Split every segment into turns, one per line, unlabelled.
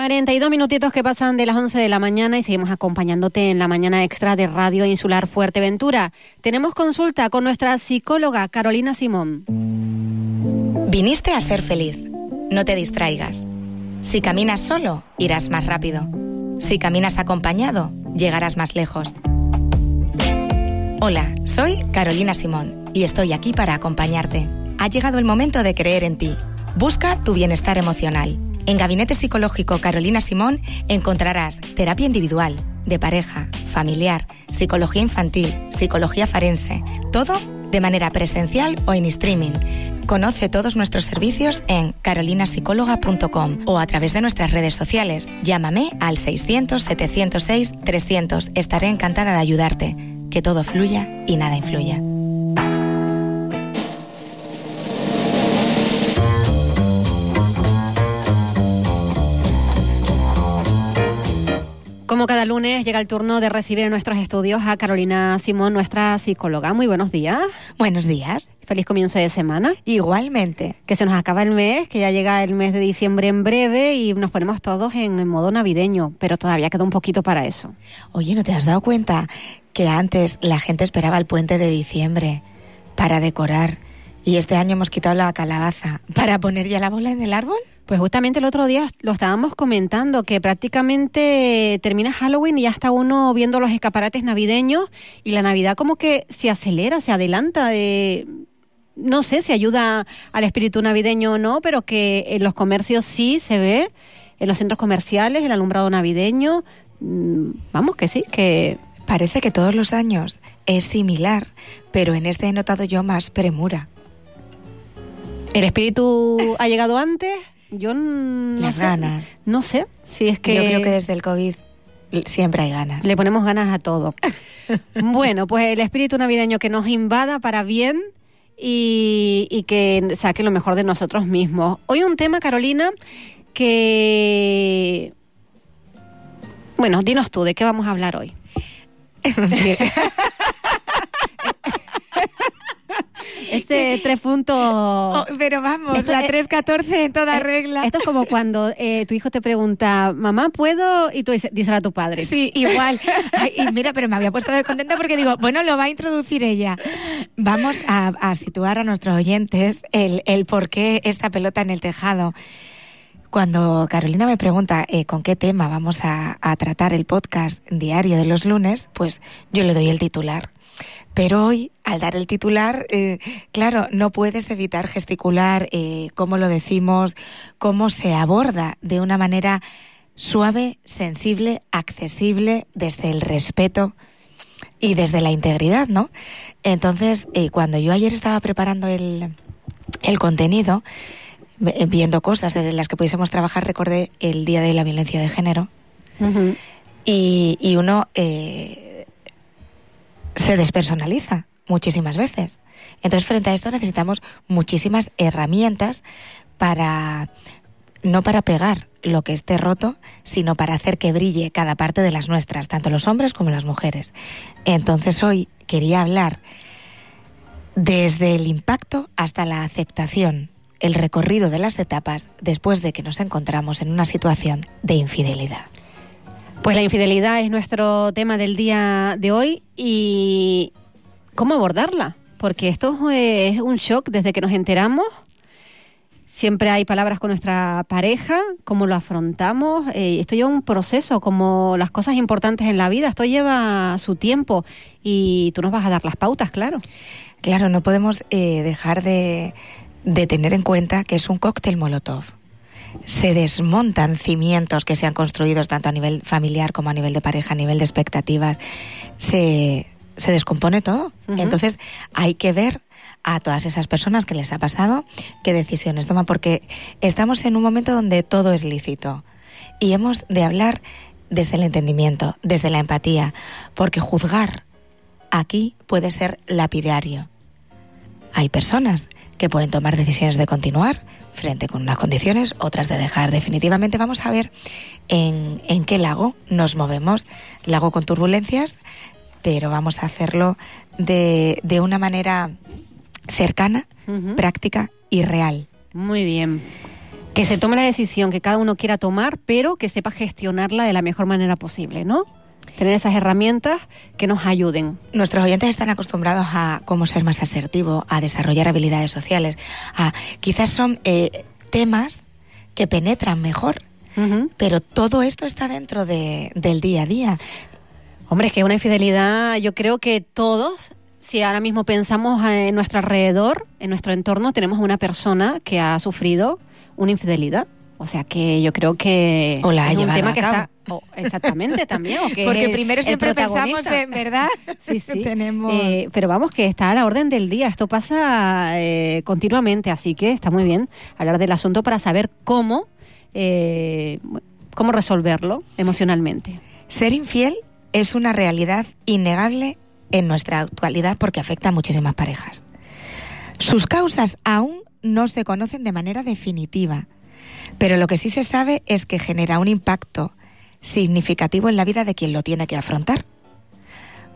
42 minutitos que pasan de las 11 de la mañana y seguimos acompañándote en la mañana extra de Radio Insular Fuerteventura. Tenemos consulta con nuestra psicóloga Carolina Simón.
Viniste a ser feliz. No te distraigas. Si caminas solo, irás más rápido. Si caminas acompañado, llegarás más lejos. Hola, soy Carolina Simón y estoy aquí para acompañarte. Ha llegado el momento de creer en ti. Busca tu bienestar emocional en Gabinete Psicológico Carolina Simón encontrarás terapia individual, de pareja, familiar, psicología infantil, psicología forense, todo de manera presencial o en streaming. Conoce todos nuestros servicios en carolinapsicóloga.com o a través de nuestras redes sociales. Llámame al 600 706 300. Estaré encantada de ayudarte. Que todo fluya y nada influya.
Como cada lunes llega el turno de recibir en nuestros estudios a Carolina Simón, nuestra psicóloga. Muy buenos días.
Buenos días.
Feliz comienzo de semana.
Igualmente.
Que se nos acaba el mes, que ya llega el mes de diciembre en breve y nos ponemos todos en modo navideño, pero todavía queda un poquito para eso.
Oye, ¿no te has dado cuenta que antes la gente esperaba el puente de diciembre para decorar y este año hemos quitado la calabaza para poner ya la bola en el árbol?
Pues justamente el otro día lo estábamos comentando, que prácticamente termina Halloween y ya está uno viendo los escaparates navideños y la Navidad como que se acelera, se adelanta. Eh, no sé si ayuda al espíritu navideño o no, pero que en los comercios sí se ve, en los centros comerciales, el alumbrado navideño. Mm, vamos, que sí, que...
Parece que todos los años es similar, pero en este he notado yo más premura.
¿El espíritu ha llegado antes? Yo no
Las ganas.
No sé si es que...
Yo creo que desde el COVID siempre hay ganas.
Le ponemos ganas a todo. bueno, pues el espíritu navideño que nos invada para bien y, y que saque lo mejor de nosotros mismos. Hoy un tema, Carolina, que... Bueno, dinos tú, ¿de qué vamos a hablar hoy? Este tres puntos. Oh,
pero vamos, la 314 en toda
eh,
regla.
Esto es como cuando eh, tu hijo te pregunta, mamá, ¿puedo? Y tú dices, díselo a tu padre.
Sí, igual. y mira, pero me había puesto de contenta porque digo, bueno, lo va a introducir ella. Vamos a, situar a nuestros oyentes el, el por qué esta pelota en el tejado. Cuando Carolina me pregunta eh, con qué tema vamos a, a tratar el podcast diario de los lunes, pues yo le doy el titular pero hoy, al dar el titular, eh, claro, no puedes evitar gesticular eh, cómo lo decimos, cómo se aborda de una manera suave, sensible, accesible, desde el respeto y desde la integridad, ¿no? Entonces, eh, cuando yo ayer estaba preparando el, el contenido, viendo cosas en las que pudiésemos trabajar, recordé el Día de la Violencia de Género. y, y, uno eh, se despersonaliza muchísimas veces. Entonces, frente a esto necesitamos muchísimas herramientas para no para pegar lo que esté roto, sino para hacer que brille cada parte de las nuestras, tanto los hombres como las mujeres. Entonces, hoy quería hablar desde el impacto hasta la aceptación, el recorrido de las etapas después de que nos encontramos en una situación de infidelidad.
Pues la infidelidad es nuestro tema del día de hoy y cómo abordarla, porque esto es un shock desde que nos enteramos. Siempre hay palabras con nuestra pareja, cómo lo afrontamos. Eh, esto lleva un proceso, como las cosas importantes en la vida. Esto lleva su tiempo y tú nos vas a dar las pautas, claro.
Claro, no podemos eh, dejar de, de tener en cuenta que es un cóctel molotov se desmontan cimientos que se han construido tanto a nivel familiar como a nivel de pareja, a nivel de expectativas, se, se descompone todo. Entonces hay que ver a todas esas personas que les ha pasado qué decisiones toman, porque estamos en un momento donde todo es lícito y hemos de hablar desde el entendimiento, desde la empatía, porque juzgar aquí puede ser lapidario. Hay personas que pueden tomar decisiones de continuar, frente con unas condiciones, otras de dejar. Definitivamente vamos a ver en, en qué lago nos movemos. Lago con turbulencias, pero vamos a hacerlo de, de una manera cercana, práctica y real.
Muy bien. Que se tome la decisión que cada uno quiera tomar, pero que sepa gestionarla de la mejor manera posible, ¿no? Tener esas herramientas que nos ayuden.
Nuestros oyentes están acostumbrados a cómo ser más asertivo, a desarrollar habilidades sociales, a quizás son eh, temas que penetran mejor, pero todo esto está dentro de, del día a día.
Hombre, es que una infidelidad, yo creo que todos si ahora mismo pensamos en nuestro alrededor, en nuestro entorno, tenemos una persona que ha sufrido una infidelidad. O sea que yo creo que
o la es un tema
que está exactamente también
porque primero siempre pensamos en verdad
sí sí. Tenemos eh, pero vamos que está a la orden del día. Esto pasa eh, continuamente así que está muy bien hablar del asunto para saber cómo eh, cómo resolverlo emocionalmente.
Ser infiel es una realidad innegable en nuestra actualidad porque afecta a muchísimas parejas. Sus causas aún no se conocen de manera definitiva, pero lo que sí se sabe es que genera un impacto significativo en la vida de quien lo tiene que afrontar.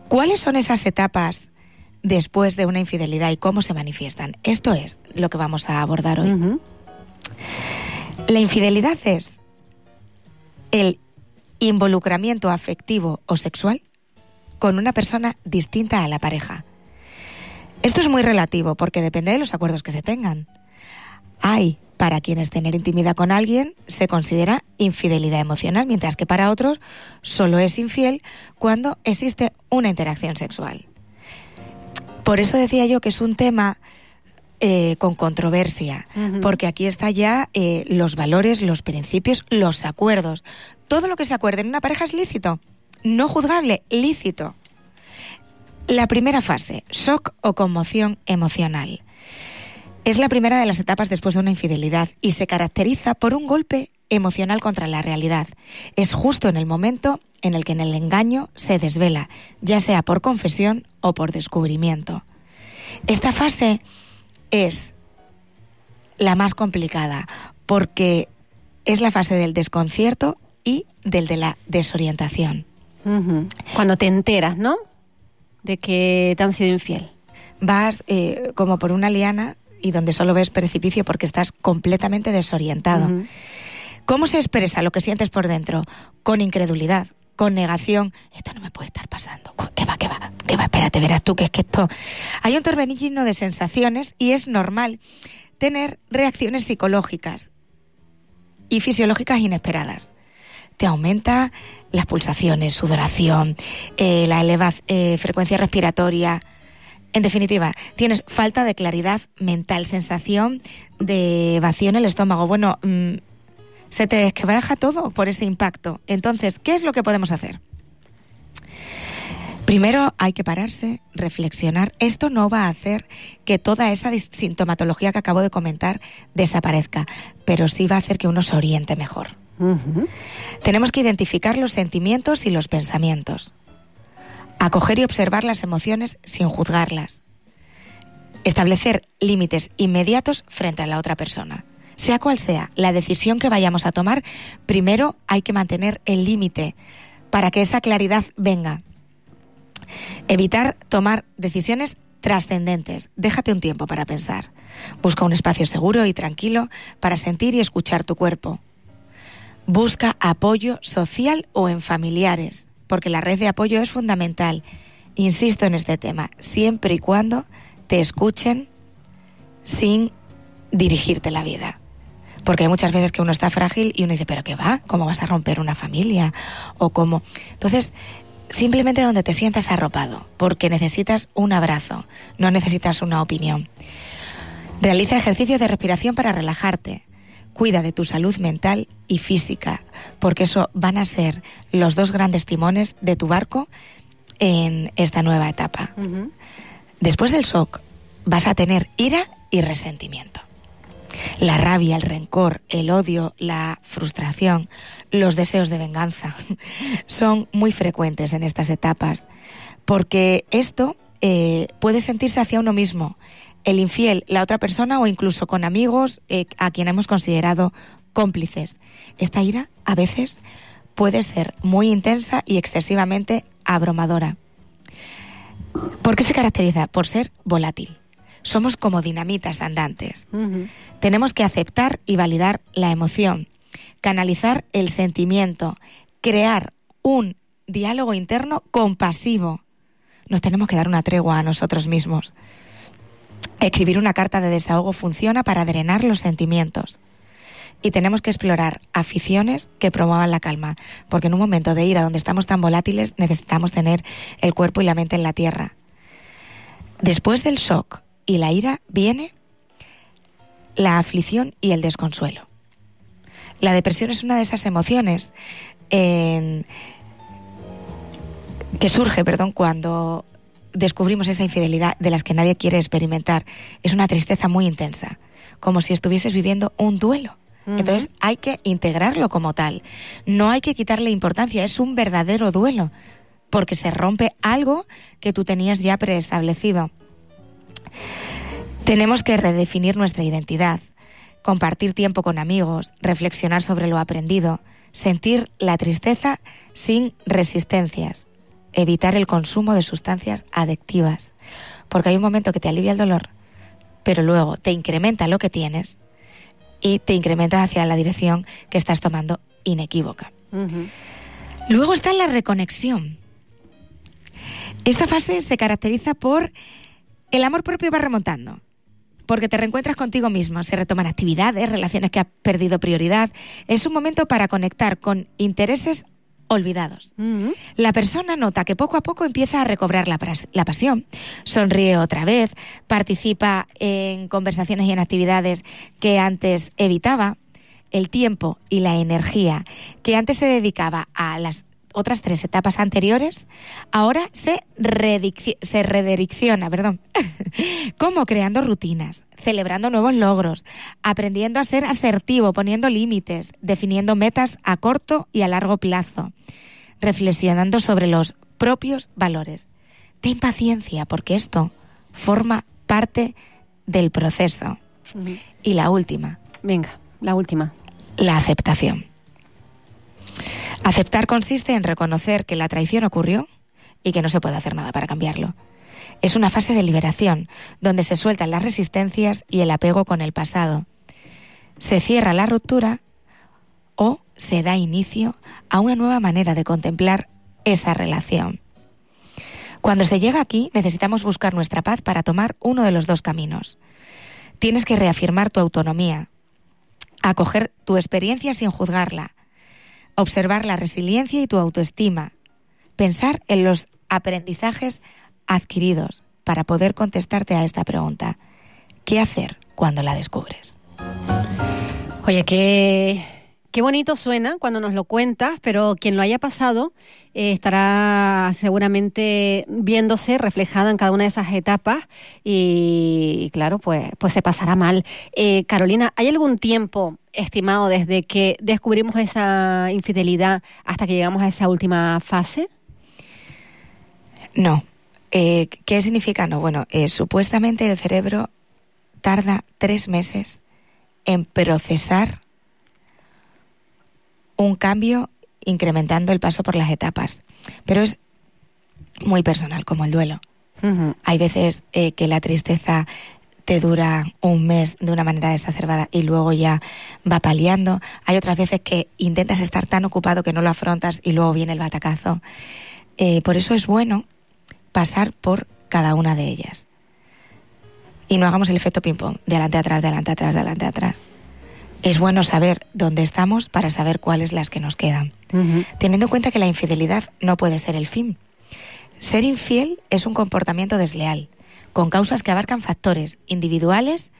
¿Cuáles son esas etapas después de una infidelidad y cómo se manifiestan? Esto es lo que vamos a abordar hoy. La infidelidad es el involucramiento afectivo o sexual con una persona distinta a la pareja. Esto es muy relativo porque depende de los acuerdos que se tengan. Hay para quienes tener intimidad con alguien se considera infidelidad emocional, mientras que para otros solo es infiel cuando existe una interacción sexual. Por eso decía yo que es un tema eh, con controversia, porque aquí está ya eh, los valores, los principios, los acuerdos. Todo lo que se acuerde en una pareja es lícito no juzgable, lícito. La primera fase, shock o conmoción emocional. Es la primera de las etapas después de una infidelidad y se caracteriza por un golpe emocional contra la realidad. Es justo en el momento en el que en el engaño se desvela, ya sea por confesión o por descubrimiento. Esta fase es la más complicada porque es la fase del desconcierto y del de la desorientación.
Cuando te enteras, ¿no? De que te han sido infiel.
Vas eh, como por una liana y donde solo ves precipicio porque estás completamente desorientado. ¿Cómo se expresa lo que sientes por dentro? Con incredulidad, con negación. Esto no me puede estar pasando. ¿Qué va, qué va? ¿Qué va? Espérate, verás tú que es que esto... Hay un torbellino de sensaciones y es normal tener reacciones psicológicas y fisiológicas inesperadas. Te aumenta las pulsaciones, sudoración, eh, la elevada eh, frecuencia respiratoria. En definitiva, tienes falta de claridad mental, sensación de vacío en el estómago. Bueno, mm, se te desquebraja todo por ese impacto. Entonces, ¿qué es lo que podemos hacer? Primero hay que pararse, reflexionar. Esto no va a hacer que toda esa sintomatología que acabo de comentar desaparezca, pero sí va a hacer que uno se oriente mejor. Tenemos que identificar los sentimientos y los pensamientos. Acoger y observar las emociones sin juzgarlas. Establecer límites inmediatos frente a la otra persona. Sea cual sea la decisión que vayamos a tomar, primero hay que mantener el límite para que esa claridad venga. Evitar tomar decisiones trascendentes. Déjate un tiempo para pensar. Busca un espacio seguro y tranquilo para sentir y escuchar tu cuerpo. Busca apoyo social o en familiares, porque la red de apoyo es fundamental. Insisto en este tema, siempre y cuando te escuchen sin dirigirte la vida. Porque hay muchas veces que uno está frágil y uno dice, pero ¿qué va? ¿Cómo vas a romper una familia? O cómo. Entonces, simplemente donde te sientas arropado, porque necesitas un abrazo, no necesitas una opinión. Realiza ejercicios de respiración para relajarte cuida de tu salud mental y física, porque eso van a ser los dos grandes timones de tu barco en esta nueva etapa. Después del shock vas a tener ira y resentimiento. La rabia, el rencor, el odio, la frustración, los deseos de venganza son muy frecuentes en estas etapas, porque esto eh, puede sentirse hacia uno mismo el infiel, la otra persona o incluso con amigos eh, a quien hemos considerado cómplices. Esta ira a veces puede ser muy intensa y excesivamente abrumadora. ¿Por qué se caracteriza? Por ser volátil. somos como dinamitas andantes. Tenemos que aceptar y validar la emoción, canalizar el sentimiento, crear un diálogo interno compasivo. Nos tenemos que dar una tregua a nosotros mismos. Escribir una carta de desahogo funciona para drenar los sentimientos. Y tenemos que explorar aficiones que promuevan la calma, porque en un momento de ira donde estamos tan volátiles necesitamos tener el cuerpo y la mente en la tierra. Después del shock y la ira viene la aflicción y el desconsuelo. La depresión es una de esas emociones que surge, perdón, cuando descubrimos esa infidelidad de las que nadie quiere experimentar. Es una tristeza muy intensa, como si estuvieses viviendo un duelo. Entonces hay que integrarlo como tal. No hay que quitarle importancia, es un verdadero duelo, porque se rompe algo que tú tenías ya preestablecido. Tenemos que redefinir nuestra identidad, compartir tiempo con amigos, reflexionar sobre lo aprendido, sentir la tristeza sin resistencias, evitar el consumo de sustancias adictivas, porque hay un momento que te alivia el dolor, pero luego te incrementa lo que tienes y te incrementa hacia la dirección que estás tomando inequívoca. Luego está la reconexión. Esta fase se caracteriza por el amor propio va remontando, porque te reencuentras contigo mismo, se retoman actividades, relaciones que has perdido prioridad. Es un momento para conectar con intereses olvidados. La persona nota que poco a poco empieza a recobrar la, la, pasión, sonríe otra vez, participa en conversaciones y en actividades que antes evitaba, el tiempo y la energía que antes se dedicaba a las otras tres etapas anteriores, ahora se, se redirecciona, perdón. como creando rutinas, celebrando nuevos logros, aprendiendo a ser asertivo, poniendo límites, definiendo metas a corto y a largo plazo, reflexionando sobre los propios valores. Ten paciencia porque esto forma parte del proceso. Y la última.
Venga, la última.
La aceptación. Aceptar consiste en reconocer que la traición ocurrió y que no se puede hacer nada para cambiarlo. Es una fase de liberación, donde se sueltan las resistencias y el apego con el pasado. Se cierra la ruptura o se da inicio a una nueva manera de contemplar esa relación. Cuando se llega aquí, necesitamos buscar nuestra paz para tomar uno de los dos caminos. Tienes que reafirmar tu autonomía, acoger tu experiencia sin juzgarla, observar la resiliencia y tu autoestima, pensar en los aprendizajes adquiridos para poder contestarte a esta pregunta. ¿Qué hacer cuando la descubres?
Oye, qué, qué bonito suena cuando nos lo cuentas, pero quien lo haya pasado eh, estará seguramente viéndose reflejada en cada una de esas etapas y, claro, pues, pues se pasará mal. Eh, Carolina, ¿hay algún tiempo estimado desde que descubrimos esa infidelidad hasta que llegamos a esa última fase?
No. Eh, ¿Qué significa no? Bueno, supuestamente el cerebro tarda tres meses en procesar un cambio incrementando el paso por las etapas. Pero es muy personal, como el duelo. Hay veces eh, que la tristeza te dura un mes de una manera desacerbada y luego ya va paliando. Hay otras veces que intentas estar tan ocupado que no lo afrontas y luego viene el batacazo. Eh, por eso es bueno pasar por cada una de ellas. Y no hagamos el efecto ping-pong, de adelante atrás, de adelante atrás, de adelante atrás es bueno saber dónde estamos para saber cuáles las que nos quedan. Teniendo en cuenta que la infidelidad no puede ser el fin. Ser infiel es un comportamiento desleal, con causas que abarcan factores individuales,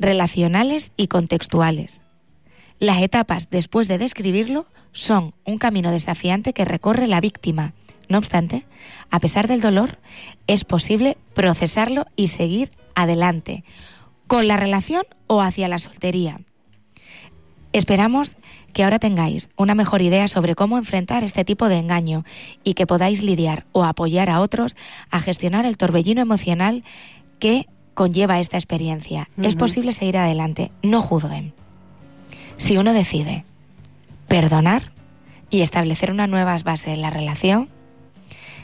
relacionales y contextuales. Las etapas después de describirlo son un camino desafiante que recorre la víctima. No obstante, a pesar del dolor, es posible procesarlo y seguir adelante, con la relación o hacia la soltería. Esperamos que ahora tengáis una mejor idea sobre cómo enfrentar este tipo de engaño y que podáis lidiar o apoyar a otros a gestionar el torbellino emocional que conlleva esta experiencia. Es posible seguir adelante, no juzguen. Si uno decide perdonar y establecer unas nuevas bases en la relación,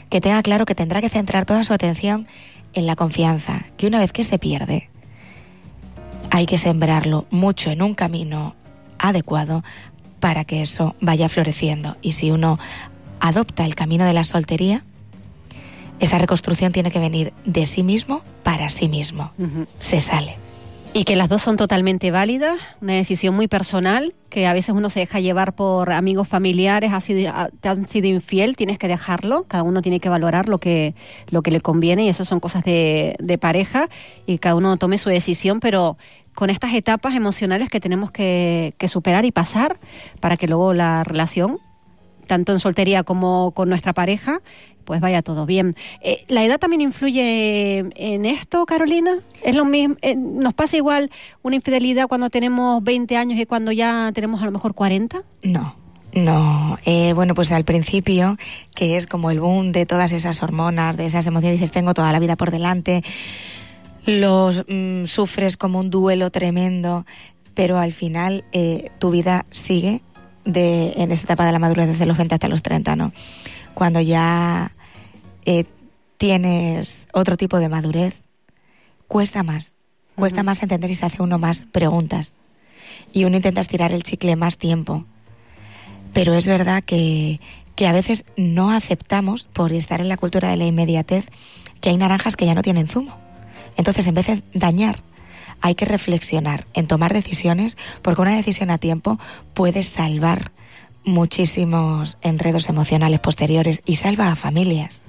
que tenga claro que tendrá que centrar toda su atención en la confianza, que una vez que se pierde, hay que sembrarlo mucho en un camino adecuado para que eso vaya floreciendo. Y si uno adopta el camino de la soltería, esa reconstrucción tiene que venir de sí mismo para sí mismo. Se sale.
Y que las dos son totalmente válidas, una decisión muy personal, que a veces uno se deja llevar por amigos familiares, sido, te han sido infiel, tienes que dejarlo, cada uno tiene que valorar lo que, lo que le conviene y eso son cosas de, de pareja y cada uno tome su decisión, pero con estas etapas emocionales que tenemos que, superar y pasar para que luego la relación tanto en soltería como con nuestra pareja, pues vaya todo bien. Eh, ¿La edad también influye en esto, Carolina? ¿Es lo mismo? Eh, ¿Nos pasa igual una infidelidad cuando tenemos 20 años y cuando ya tenemos a lo mejor 40?
No. No, eh, bueno, pues al principio, que es como el boom de todas esas hormonas, de esas emociones, dices, tengo toda la vida por delante, los mm, sufres como un duelo tremendo, pero al final tu vida sigue de, en esta etapa de la madurez desde los 20 hasta los 30, ¿no? Cuando ya eh, tienes otro tipo de madurez, cuesta más. Cuesta más entender y se hace uno más preguntas. Y uno intenta estirar el chicle más tiempo. Pero es verdad que, que a veces no aceptamos, por estar en la cultura de la inmediatez, que hay naranjas que ya no tienen zumo. Entonces, en vez de dañar hay que reflexionar en tomar decisiones, porque una decisión a tiempo puede salvar muchísimos enredos emocionales posteriores y salva a familias.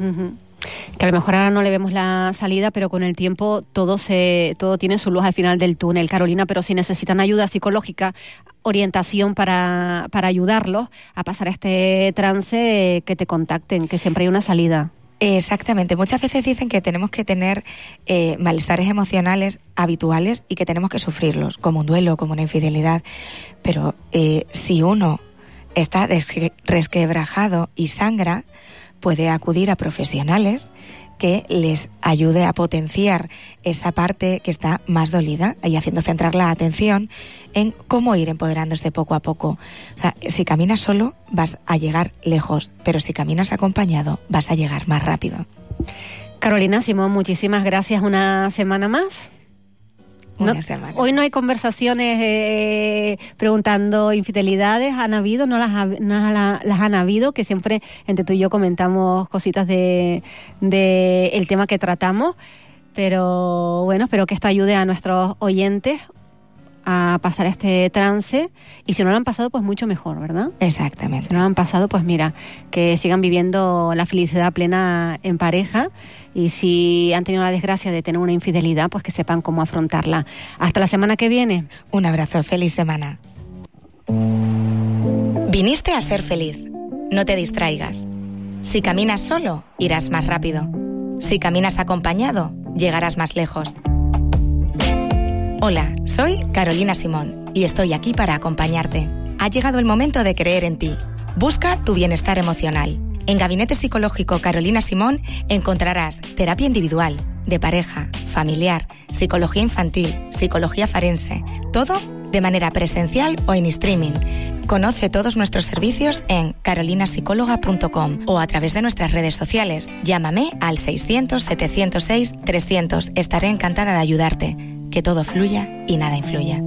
Que a lo mejor ahora no le vemos la salida, pero con el tiempo todo se, todo tiene su luz al final del túnel, Carolina. Pero si necesitan ayuda psicológica, orientación para, para ayudarlos a pasar a este trance, que te contacten, que siempre hay una salida.
Exactamente. Muchas veces dicen que tenemos que tener eh, malestares emocionales habituales y que tenemos que sufrirlos, como un duelo, como una infidelidad. Pero eh, si uno está resquebrajado y sangra, puede acudir a profesionales que les ayude a potenciar esa parte que está más dolida y haciendo centrar la atención en cómo ir empoderándose poco a poco. O sea, si caminas solo vas a llegar lejos, pero si caminas acompañado vas a llegar más rápido.
Carolina Simón, muchísimas gracias una semana más hoy no hay conversaciones eh, preguntando infidelidades, han habido, no las, las han habido, que siempre entre tú y yo comentamos cositas de, de el tema que tratamos, pero bueno, espero que esto ayude a nuestros oyentes a pasar este trance y si no lo han pasado pues mucho mejor, ¿verdad?
Exactamente.
Si no lo han pasado pues mira, que sigan viviendo la felicidad plena en pareja y si han tenido la desgracia de tener una infidelidad pues que sepan cómo afrontarla. Hasta la semana que viene.
Un abrazo, feliz semana. Viniste a ser feliz. No te distraigas. Si caminas solo, irás más rápido. Si caminas acompañado, llegarás más lejos. Hola, soy Carolina Simón y estoy aquí para acompañarte. Ha llegado el momento de creer en ti. Busca tu bienestar emocional. En Gabinete Psicológico Carolina Simón encontrarás terapia individual, de pareja, familiar, psicología infantil, psicología forense, todo de manera presencial o en streaming. Conoce todos nuestros servicios en carolinapsicóloga.com o a través de nuestras redes sociales. Llámame al 600 706 300. Estaré encantada de ayudarte que todo fluya y nada influya.